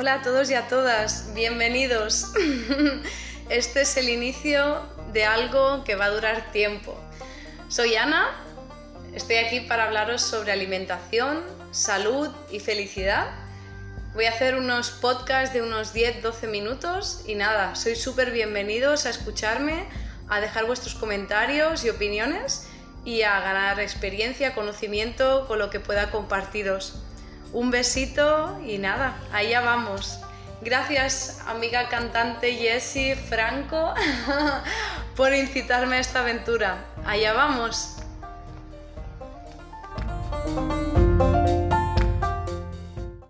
Hola a todos y a todas, bienvenidos. Este es el inicio de algo que va a durar tiempo. Soy Ana, estoy aquí para hablaros sobre alimentación, salud y felicidad. Voy a hacer unos podcasts de unos 10-12 minutos y nada, sois súper bienvenidos a escucharme, a dejar vuestros comentarios y opiniones y a ganar experiencia, conocimiento con lo que pueda compartiros. Un besito y nada, allá vamos. Gracias, amiga cantante Jessie Franco, por incitarme a esta aventura. Allá vamos.